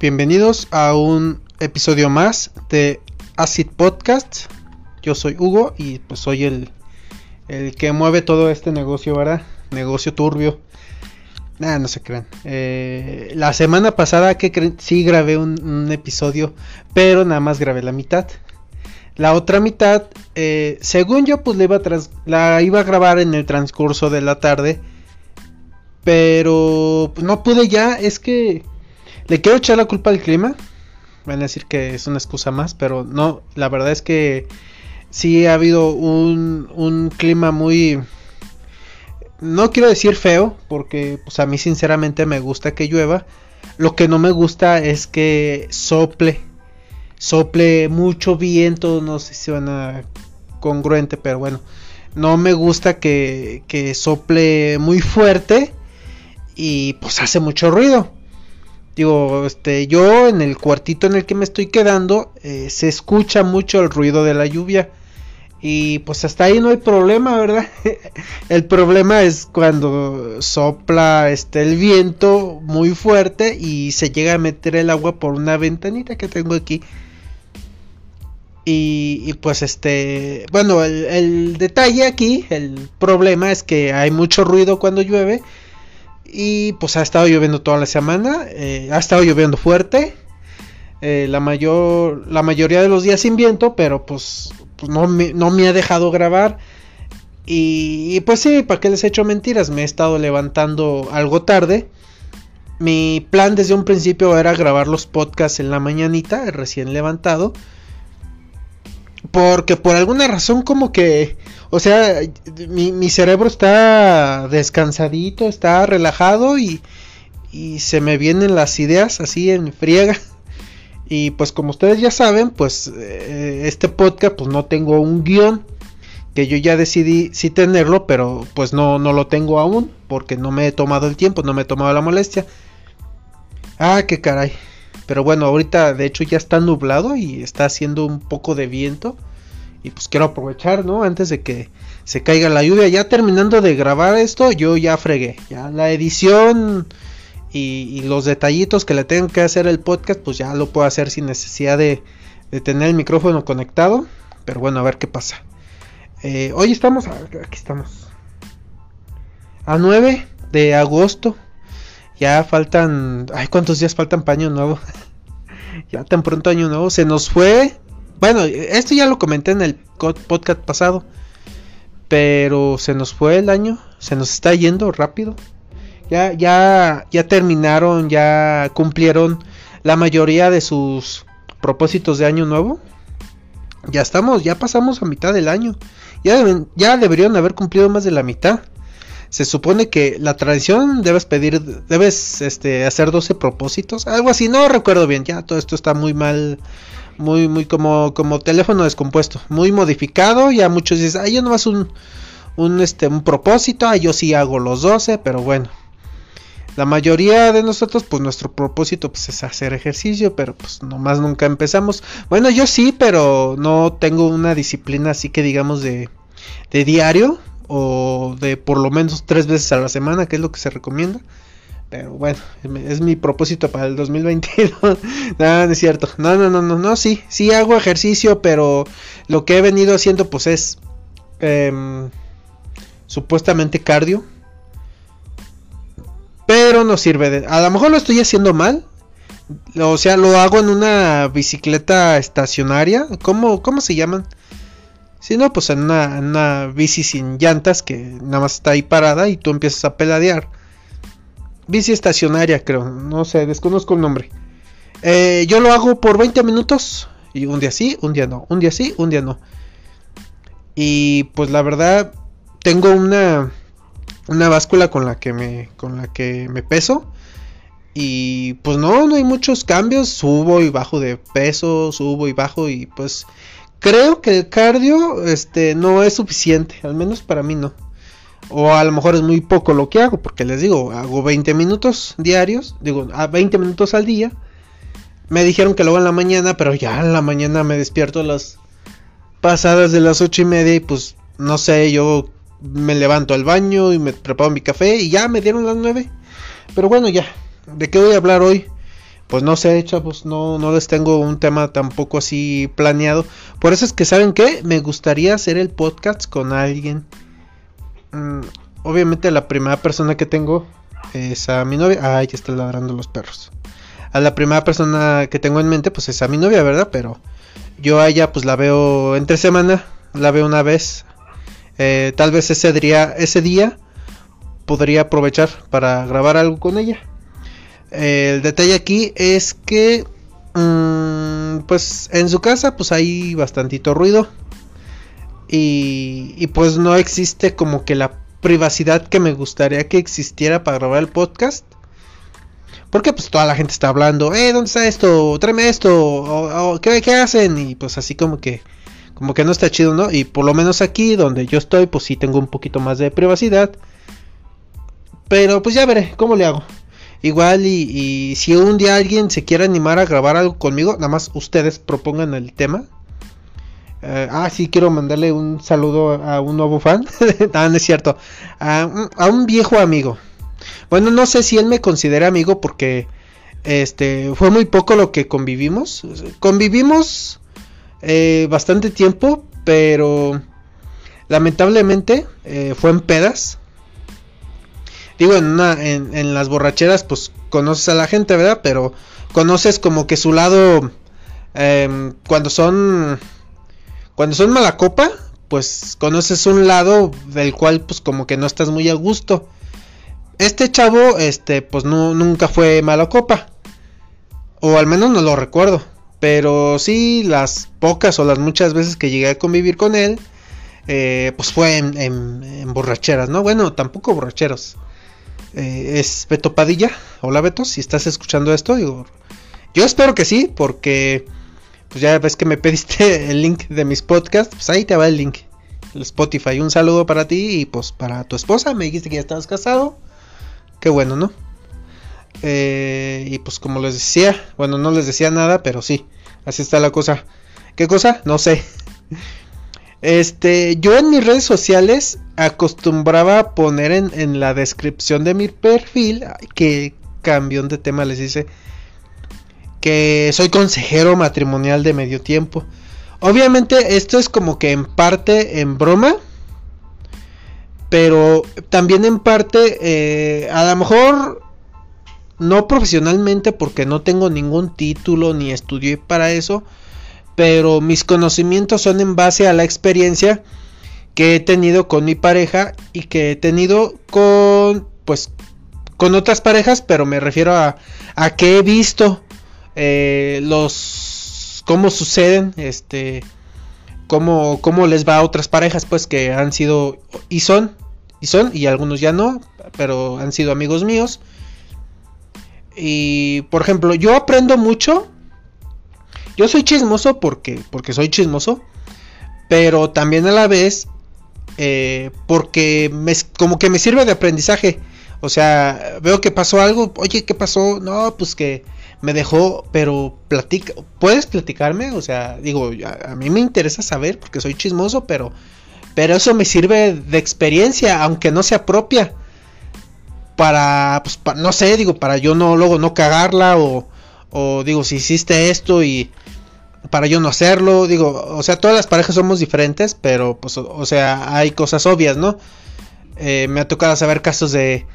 Bienvenidos a un episodio más de Acid Podcast. Yo soy Hugo y pues soy el, el que mueve todo este negocio, ¿verdad? Negocio turbio. Nada, no se crean. Eh, la semana pasada que sí grabé un, episodio, pero nada más grabé la mitad. La otra mitad, eh, según yo, pues la iba, la iba a grabar en el transcurso de la tarde. Pero pues, no pude ya, es que le quiero echar la culpa al clima. Van a decir que es una excusa más, pero no, la verdad es que sí ha habido un, un clima muy... No quiero decir feo, porque pues a mí sinceramente me gusta que llueva. Lo que no me gusta es que sople, sople mucho viento, no sé si suena congruente, pero bueno, no me gusta que, que sople muy fuerte y pues hace mucho ruido. Digo, este, yo en el cuartito en el que me estoy quedando eh, se escucha mucho el ruido de la lluvia. Y pues hasta ahí no hay problema, ¿verdad? el problema es cuando sopla este el viento muy fuerte y se llega a meter el agua por una ventanita que tengo aquí. Y, pues este, bueno, el, el detalle aquí, el problema es que hay mucho ruido cuando llueve y pues ha estado lloviendo toda la semana. Eh, ha estado lloviendo fuerte. Eh, la, mayor, la mayoría de los días sin viento. Pero pues, pues no, me, no, me, ha dejado grabar. Y, pues sí, ¿para qué les he hecho mentiras? Me he estado levantando algo tarde. Mi plan desde un principio era grabar los podcasts en la mañanita, recién levantado. Porque por alguna razón como que o sea, mi, cerebro está descansadito, está relajado y, y se me vienen las ideas así en friega. Y pues como ustedes ya saben, pues eh, este podcast pues no tengo un guion que yo ya decidí sí tenerlo, pero pues no, no lo tengo aún porque no me he tomado el tiempo, no me he tomado la molestia. Ah, qué caray. Pero bueno, ahorita de hecho ya está nublado y está haciendo un poco de viento. Y pues quiero aprovechar, ¿no? Antes de que se caiga la lluvia. Ya terminando de grabar esto, yo ya fregué. Ya la edición y, los detallitos que le tengo que hacer el podcast, pues ya lo puedo hacer sin necesidad de, tener el micrófono conectado. Pero bueno, a ver qué pasa. Eh, hoy estamos, aquí estamos. A 9 de agosto. Ya faltan, ay, ¿cuántos días faltan para año nuevo? ya tan pronto año nuevo. Se nos fue bueno, esto ya lo comenté en el podcast pasado. Pero se nos fue el año. Se nos está yendo rápido. Ya, ya, ya terminaron, ya cumplieron la mayoría de sus propósitos de año nuevo. Ya estamos, ya pasamos a mitad del año. Ya, ya deberían haber cumplido más de la mitad. Se supone que la tradición debes pedir, debes este, hacer 12 propósitos, algo así, no recuerdo bien, ya todo esto está muy mal muy, muy como, como teléfono descompuesto, muy modificado. Ya muchos dicen, ay, yo nomás un, un, este, un propósito, ah, yo sí hago los 12, pero bueno. La mayoría de nosotros, pues nuestro propósito pues, es hacer ejercicio, pero pues nomás nunca empezamos. Bueno, yo sí, pero no tengo una disciplina así que digamos de, de diario o de por lo menos tres veces a la semana, que es lo que se recomienda. Pero bueno, es mi propósito para el 2022. no, no es cierto. No, no, no, no, no, sí, sí hago ejercicio, pero lo que he venido haciendo pues es em, supuestamente cardio. Pero no sirve de... A lo mejor lo estoy haciendo mal. O sea, lo hago en una bicicleta estacionaria. ¿Cómo, cómo se llaman? Si no, pues en una, en una bici sin llantas que nada más está ahí parada y tú empiezas a peladear bici estacionaria, creo. No sé, desconozco el nombre. Eh, yo lo hago por 20 minutos. Y un día sí, un día no. Un día sí, un día no. Y pues la verdad, tengo una, una báscula con la que me, con la que me peso. Y pues no, no hay muchos cambios. Subo y bajo de peso, subo y bajo. Y pues creo que el cardio este, no es suficiente. Al menos para mí no. O a lo mejor es muy poco lo que hago, porque les digo, hago 20 minutos diarios, digo, a 20 minutos al día. Me dijeron que lo hago en la mañana, pero ya en la mañana me despierto a las pasadas de las 8 y media y pues no sé, yo me levanto al baño y me preparo mi café y ya me dieron las 9. Pero bueno, ya, ¿de qué voy a hablar hoy? pues no sé, chavos, no, no les tengo un tema tampoco así planeado. Por eso es que, ¿saben qué? Me gustaría hacer el podcast con alguien. Mm, obviamente la primera persona que tengo es a mi novia. Ay, ya están ladrando los perros. A la primera persona que tengo en mente, pues es a mi novia, ¿verdad? Pero yo a ella, pues la veo entre semana, la veo una vez. Eh, tal vez ese día, ese día podría aprovechar para grabar algo con ella el detalle aquí es que, mm, pues en su casa pues hay bastantito ruido. Y, pues no existe como que la privacidad que me gustaría que existiera para grabar el podcast. Porque pues toda la gente está hablando, eh, ¿dónde está esto? Tráeme esto, o, ¿qué, ¿qué, hacen? Y pues así como que, como que no está chido, ¿no? Y por lo menos aquí donde yo estoy, pues sí tengo un poquito más de privacidad. Pero pues ya veré, ¿cómo le hago? Igual y, si un día alguien se quiere animar a grabar algo conmigo, nada más ustedes propongan el tema. Eh, ah, sí, quiero mandarle un saludo a un nuevo fan. ah, no es cierto. A, un viejo amigo. Bueno, no sé si él me considera amigo porque este fue muy poco lo que convivimos. Convivimos eh, bastante tiempo, pero lamentablemente eh, fue en pedas digo, en, una, en, las borracheras, pues conoces a la gente, ¿verdad? Pero conoces como que su lado, em, cuando son, cuando son mala copa, pues conoces un lado del cual, pues como que no estás muy a gusto. Este chavo, este, pues no, nunca fue mala copa. O al menos no lo recuerdo. Pero sí, las pocas o las muchas veces que llegué a convivir con él, eh, pues fue en, en, borracheras, ¿no? Bueno, tampoco borracheros. Eh, es Beto Padilla. Hola Beto, si estás escuchando esto, digo, yo espero que sí, porque pues ya ves que me pediste el link de mis podcasts, pues ahí te va el link, Spotify. Un saludo para ti y pues para tu esposa, me dijiste que ya estabas casado. Qué bueno, ¿no? Eh, y pues como les decía, bueno, no les decía nada, pero sí, así está la cosa. ¿Qué cosa? No sé. Este, yo en mis redes sociales acostumbraba poner en, la descripción de mi perfil, que cambión de tema les dice, que soy consejero matrimonial de medio tiempo. Obviamente esto es como que en parte en broma, pero también en parte, eh, a lo mejor no profesionalmente porque no tengo ningún título ni estudié para eso, pero mis conocimientos son en base a la experiencia que he tenido con mi pareja y que he tenido con pues con otras parejas pero me refiero a, a que he visto eh, los cómo suceden este cómo, cómo les va a otras parejas pues que han sido y son y son y algunos ya no pero han sido amigos míos y por ejemplo yo aprendo mucho yo soy chismoso porque, porque soy chismoso, pero también a la vez eh, porque me, como que me sirve de aprendizaje. O sea, veo que pasó algo, oye, ¿qué pasó? No, pues que me dejó, pero platica, ¿puedes platicarme? O sea, digo, a, mí me interesa saber porque soy chismoso, pero, pero eso me sirve de experiencia, aunque no sea propia. Para, pues, no sé, digo, para yo no, luego no cagarla o, o digo, si hiciste esto y para yo no hacerlo, digo, o sea, todas las parejas somos diferentes, pero pues, o, sea, hay cosas obvias, ¿no? Eh, me ha tocado saber casos de,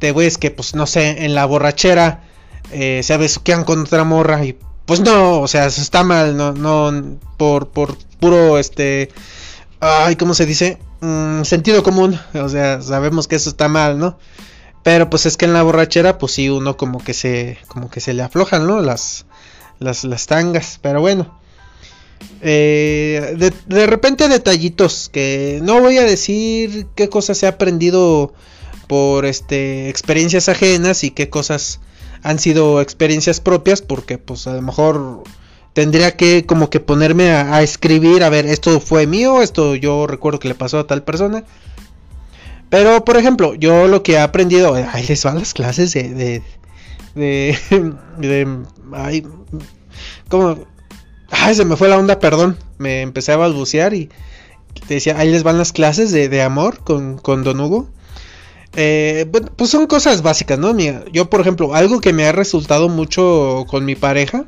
de güeyes que, pues, no sé, en la borrachera eh, se besuquean con otra morra y, pues, no, o sea, está mal, no, no, por, por puro, este, ay, ¿cómo se dice? Mm, sentido común, o sea, sabemos que eso está mal, ¿no? Pero pues es que en la borrachera, pues sí, uno como que se, como que se le aflojan, ¿no? Las, las, las tangas, pero bueno. Eh, de, de, repente detallitos que no voy a decir qué cosas he aprendido por este experiencias ajenas y qué cosas han sido experiencias propias porque pues a lo mejor tendría que como que ponerme a, escribir a ver esto fue mío esto yo recuerdo que le pasó a tal persona. Pero, por ejemplo, yo lo que he aprendido, ahí les van las clases de, de, de, de ay, como, ay, se me fue la onda, perdón, me empecé a balbucear y te decía, ahí les van las clases de, de amor con, con Don Hugo. Eh, bueno, pues son cosas básicas, ¿no? yo, por ejemplo, algo que me ha resultado mucho con mi pareja.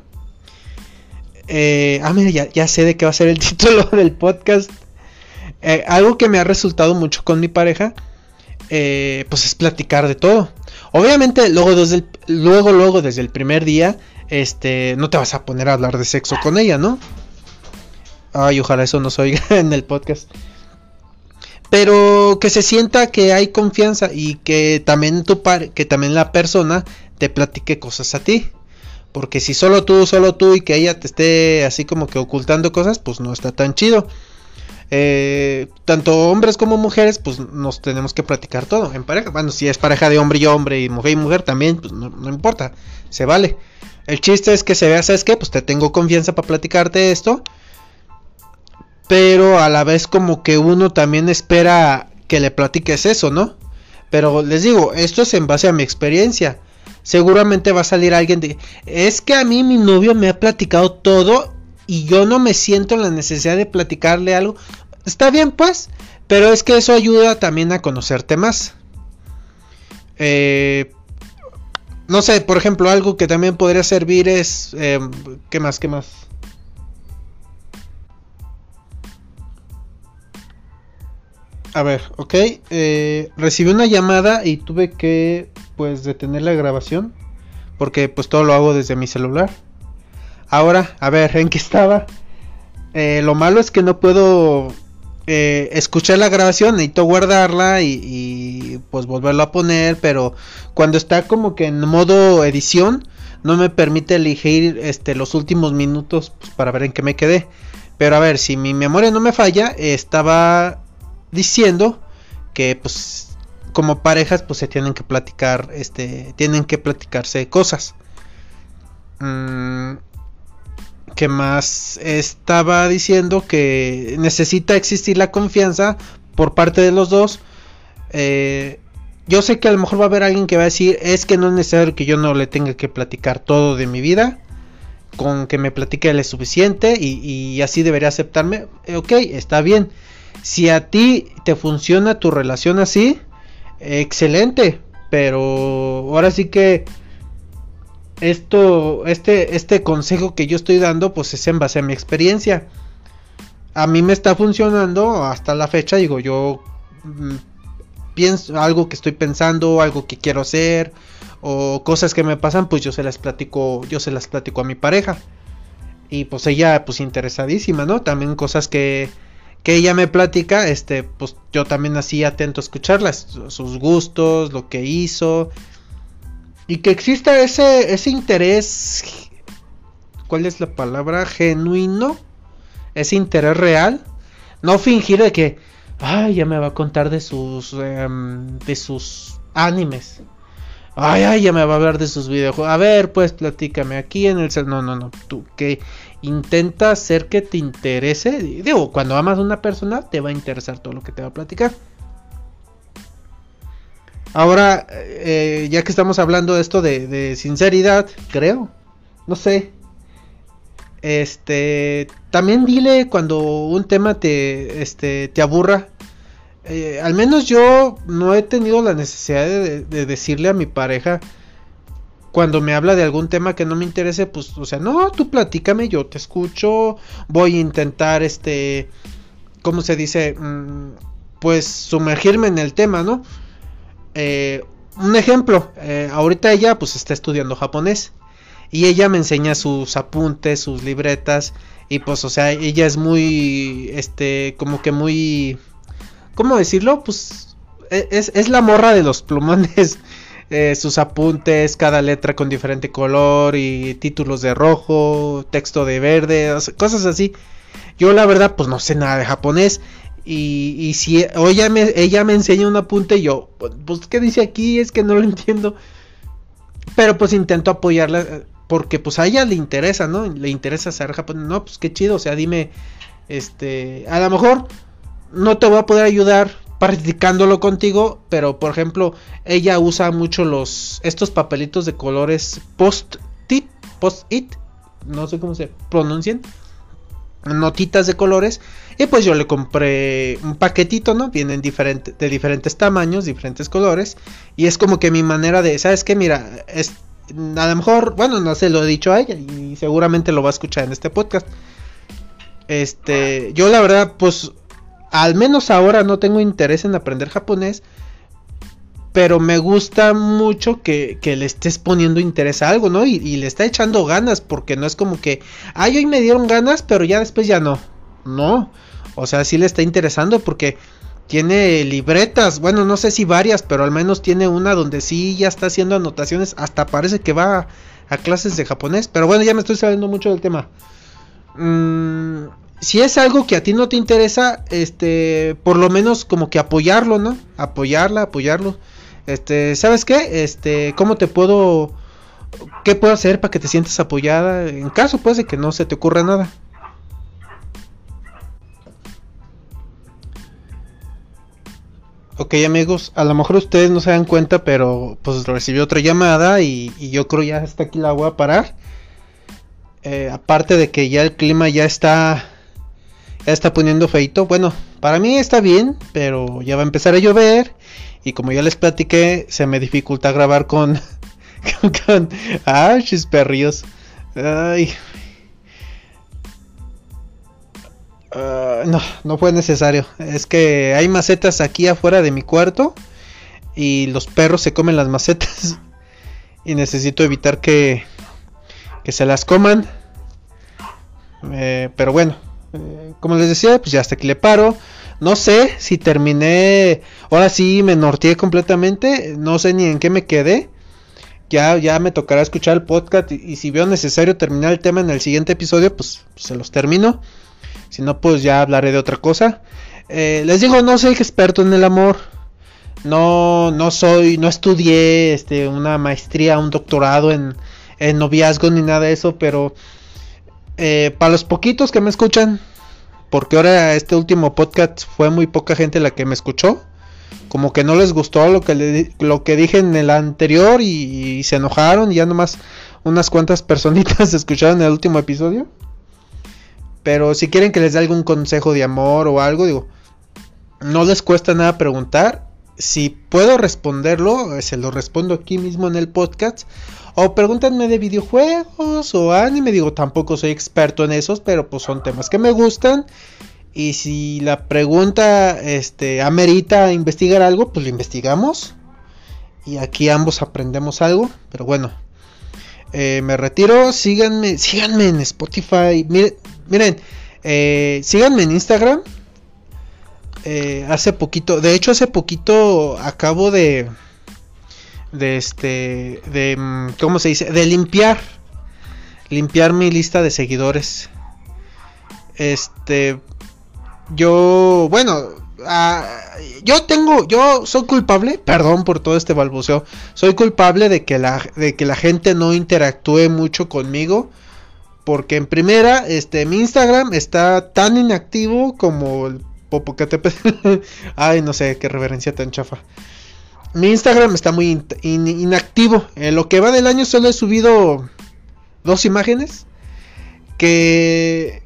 Eh, ah, mira, ya, sé de qué va a ser el título del podcast. Eh, algo que me ha resultado mucho con mi pareja, pues es platicar de todo. Obviamente, luego desde el, luego, luego desde el primer día, este, no te vas a poner a hablar de sexo con ella, ¿no? Ay, ojalá eso no se oiga en el podcast pero que se sienta que hay confianza y que también tu par que también la persona te platique cosas a ti. Porque si solo tú solo tú y que ella te esté así como que ocultando cosas pues no está tan chido. Eh, tanto hombres como mujeres pues nos tenemos que platicar todo en pareja. Bueno si es pareja de hombre y hombre y mujer y mujer también pues no, importa se vale. El chiste es que se vea sabes qué pues te tengo confianza para platicarte esto pero a la vez como que uno también espera que le platiques eso, ¿no? Pero les digo, esto es en base a mi experiencia. Seguramente va a salir alguien de... Es que a mí mi novio me ha platicado todo y yo no me siento en la necesidad de platicarle algo. Está bien pues, pero es que eso ayuda también a conocerte más. Eh, no sé, por ejemplo, algo que también podría servir es... Eh, ¿Qué más? ¿Qué más? A ver, ok. Eh, recibí una llamada y tuve que pues detener la grabación. Porque pues todo lo hago desde mi celular. Ahora, a ver, ¿en qué estaba? Eh, lo malo es que no puedo eh, escuchar la grabación, necesito guardarla y, pues volverlo a poner, pero cuando está como que en modo edición no me permite elegir este, los últimos minutos pues, para ver en qué me quedé. Pero a ver, si mi memoria no me falla, estaba diciendo que pues como parejas pues se tienen que platicar, este, tienen que platicarse cosas. Mm, que más estaba diciendo que necesita existir la confianza por parte de los dos. Eh, yo sé que a lo mejor va a haber alguien que va a decir es que no es necesario que yo no le tenga que platicar todo de mi vida. Con que me platique él es suficiente y, y así debería aceptarme. Ok, está bien. Si a ti te funciona tu relación así, excelente. Pero ahora sí que esto, este, este consejo que yo estoy dando, pues es en base a mi experiencia. A mí me está funcionando hasta la fecha, digo, yo mm, pienso algo que estoy pensando, algo que quiero hacer, o cosas que me pasan, pues yo se las platico, yo se las platico a mi pareja. Y pues ella, pues interesadísima, ¿no? También cosas que, que ella me platica, este, pues yo también así atento a escucharlas, sus gustos, lo que hizo, y que exista ese, ese interés, ¿cuál es la palabra? Genuino, ese interés real, no fingir de que, ay, ya me va a contar de sus, em, de sus animes. Ay, ay, ya me va a hablar de sus videojuegos. A ver, pues platícame aquí en el... No, no, no. Tú, que intenta hacer que te interese. Digo, cuando amas a una persona, te va a interesar todo lo que te va a platicar. Ahora, eh, ya que estamos hablando de esto de, sinceridad, creo, no sé. Este, también dile cuando un tema te, este, te aburra. Eh, al menos yo no he tenido la necesidad de decirle a mi pareja cuando me habla de algún tema que no me interese, pues, o sea, no, tú platícame, yo te escucho, voy a intentar, este, ¿cómo se dice? Mm, pues sumergirme en el tema, ¿no? Eh, un ejemplo, eh, ahorita ella pues está estudiando japonés y ella me enseña sus apuntes, sus libretas y pues, o sea, ella es muy, este, como que muy, ¿cómo decirlo? Pues e, es, es la morra de los plumones. Eh, sus apuntes, cada letra con diferente color y títulos de rojo, texto de verde, cosas así. Yo la verdad pues no sé nada de japonés y, y si ella me, ella me enseña un apunte yo, pues ¿qué dice aquí? Es que no lo entiendo. Pero pues intento apoyarla eh, porque pues a ella le interesa, ¿no? Le interesa saber japonés. No, pues qué chido, o sea, dime, este, a lo mejor no te voy a poder ayudar practicándolo contigo, pero por ejemplo, ella usa mucho los estos papelitos de colores post-it, post-it, no sé cómo se pronuncian. notitas de colores. Y pues yo le compré un paquetito, ¿no? Vienen diferente, de diferentes tamaños, diferentes colores. Y es como que mi manera de, ¿sabes qué? Mira, es, a lo mejor, bueno, no sé, lo he dicho a ella y seguramente lo va a escuchar en este podcast. Este, yo la verdad, pues, al menos ahora no tengo interés en aprender japonés. Pero me gusta mucho que, le estés poniendo interés a algo, ¿no? Y, le está echando ganas, porque no es como que, ay, hoy me dieron ganas, pero ya después ya no. No. O sea, sí le está interesando porque tiene libretas, bueno, no sé si varias, pero al menos tiene una donde sí ya está haciendo anotaciones, hasta parece que va a, clases de japonés, pero bueno, ya me estoy saliendo mucho del tema. Mm, si es algo que a ti no te interesa, este, por lo menos como que apoyarlo, ¿no? Apoyarla, apoyarlo. Este, ¿sabes qué? Este, ¿cómo te puedo qué puedo hacer para que te sientas apoyada en caso pues de que no se te ocurra nada? Ok amigos, a lo mejor ustedes no se dan cuenta, pero pues recibió otra llamada y, yo creo ya hasta aquí la voy a parar. Eh, aparte de que ya el clima ya está, ya está poniendo feito. Bueno, para mí está bien, pero ya va a empezar a llover y como ya les platiqué, se me dificulta grabar con, con, con ah. Ay, no, no fue necesario. Es que hay macetas aquí afuera de mi cuarto y los perros se comen las macetas y necesito evitar que, que se las coman. Eh, pero bueno, eh, como les decía, pues ya hasta aquí le paro. No sé si terminé, ahora sí me norteé completamente, no sé ni en qué me quedé. Ya, ya me tocará escuchar el podcast y, si veo necesario terminar el tema en el siguiente episodio, pues, pues se los termino. Si no, pues ya hablaré de otra cosa. Eh, les digo, no soy experto en el amor. No, no soy, no estudié este, una maestría, un doctorado en, en noviazgo ni nada de eso, pero eh, para los poquitos que me escuchan, porque ahora este último podcast fue muy poca gente la que me escuchó, como que no les gustó lo que, lo que dije en el anterior y, y se enojaron y ya nomás unas cuantas personitas escucharon el último episodio. Pero si quieren que les dé algún consejo de amor o algo, digo, no les cuesta nada preguntar. Si puedo responderlo, se lo respondo aquí mismo en el podcast. O pregúntenme de videojuegos o anime. Digo, tampoco soy experto en esos, pero pues son temas que me gustan. Y si la pregunta este, amerita investigar algo, pues lo investigamos. Y aquí ambos aprendemos algo. Pero bueno, eh, me retiro. Síganme, síganme en Spotify. Miren, eh, síganme en Instagram. Eh, hace poquito, de hecho hace poquito acabo de, de este, de, mm, ¿cómo se dice? De limpiar, limpiar mi lista de seguidores. Este, yo, bueno, ah, yo tengo, yo soy culpable, perdón por todo este balbuceo, soy culpable de que la, de que la gente no interactúe mucho conmigo porque en primera, este, mi Instagram está tan inactivo como el Popocatépetl. Ay, no sé, qué reverencia tan chafa. Mi Instagram está muy inactivo. En lo que va del año solo he subido dos imágenes. Que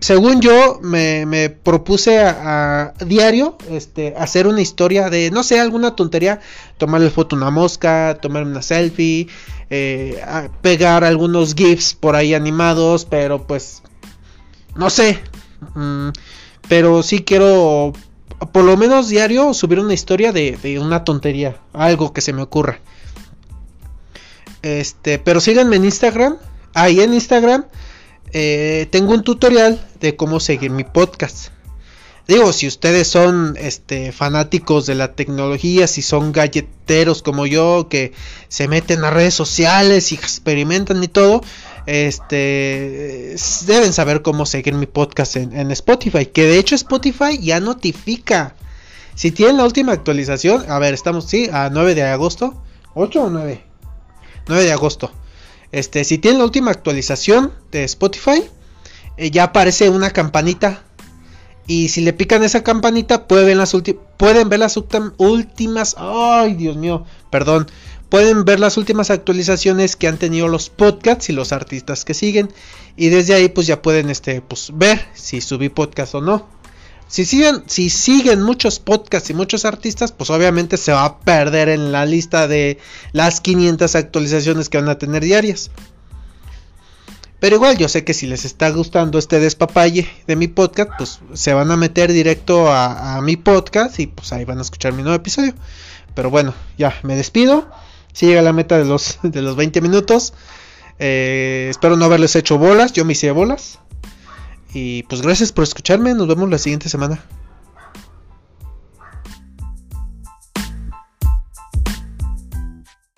según yo me, propuse a, diario este, hacer una historia de, no sé, alguna tontería. Tomarle foto a una mosca, tomar una selfie eh, pegar algunos GIFs por ahí animados, pero pues no sé. Mm, pero sí quiero, por lo menos diario, subir una historia de, una tontería, algo que se me ocurra. Este, pero síganme en Instagram. Ahí en Instagram eh, tengo un tutorial de cómo seguir mi podcast. Digo, si ustedes son este, fanáticos de la tecnología, si son galleteros como yo, que se meten a redes sociales y experimentan y todo, este, deben saber cómo seguir mi podcast en, Spotify. Que de hecho Spotify ya notifica. Si tienen la última actualización, a ver, estamos, sí, a 9 de agosto. ¿8 o 9? 9 de agosto. Este, si tienen la última actualización de Spotify, eh, ya aparece una campanita y si le pican esa campanita, pueden, las pueden ver las últimas. Ay, Dios mío, perdón. Pueden ver las últimas actualizaciones que han tenido los podcasts y los artistas que siguen. Y desde ahí pues ya pueden este, pues, ver si subí podcast o no. Si siguen, si siguen muchos podcasts y muchos artistas, pues obviamente se va a perder en la lista de las 500 actualizaciones que van a tener diarias. Pero igual yo sé que si les está gustando este despapalle de mi podcast, pues se van a meter directo a, mi podcast y pues ahí van a escuchar mi nuevo episodio. Pero bueno, ya me despido. Si llega la meta de los, de los 20 minutos. Eh, espero no haberles hecho bolas. Yo me hice bolas. Y pues gracias por escucharme. Nos vemos la siguiente semana.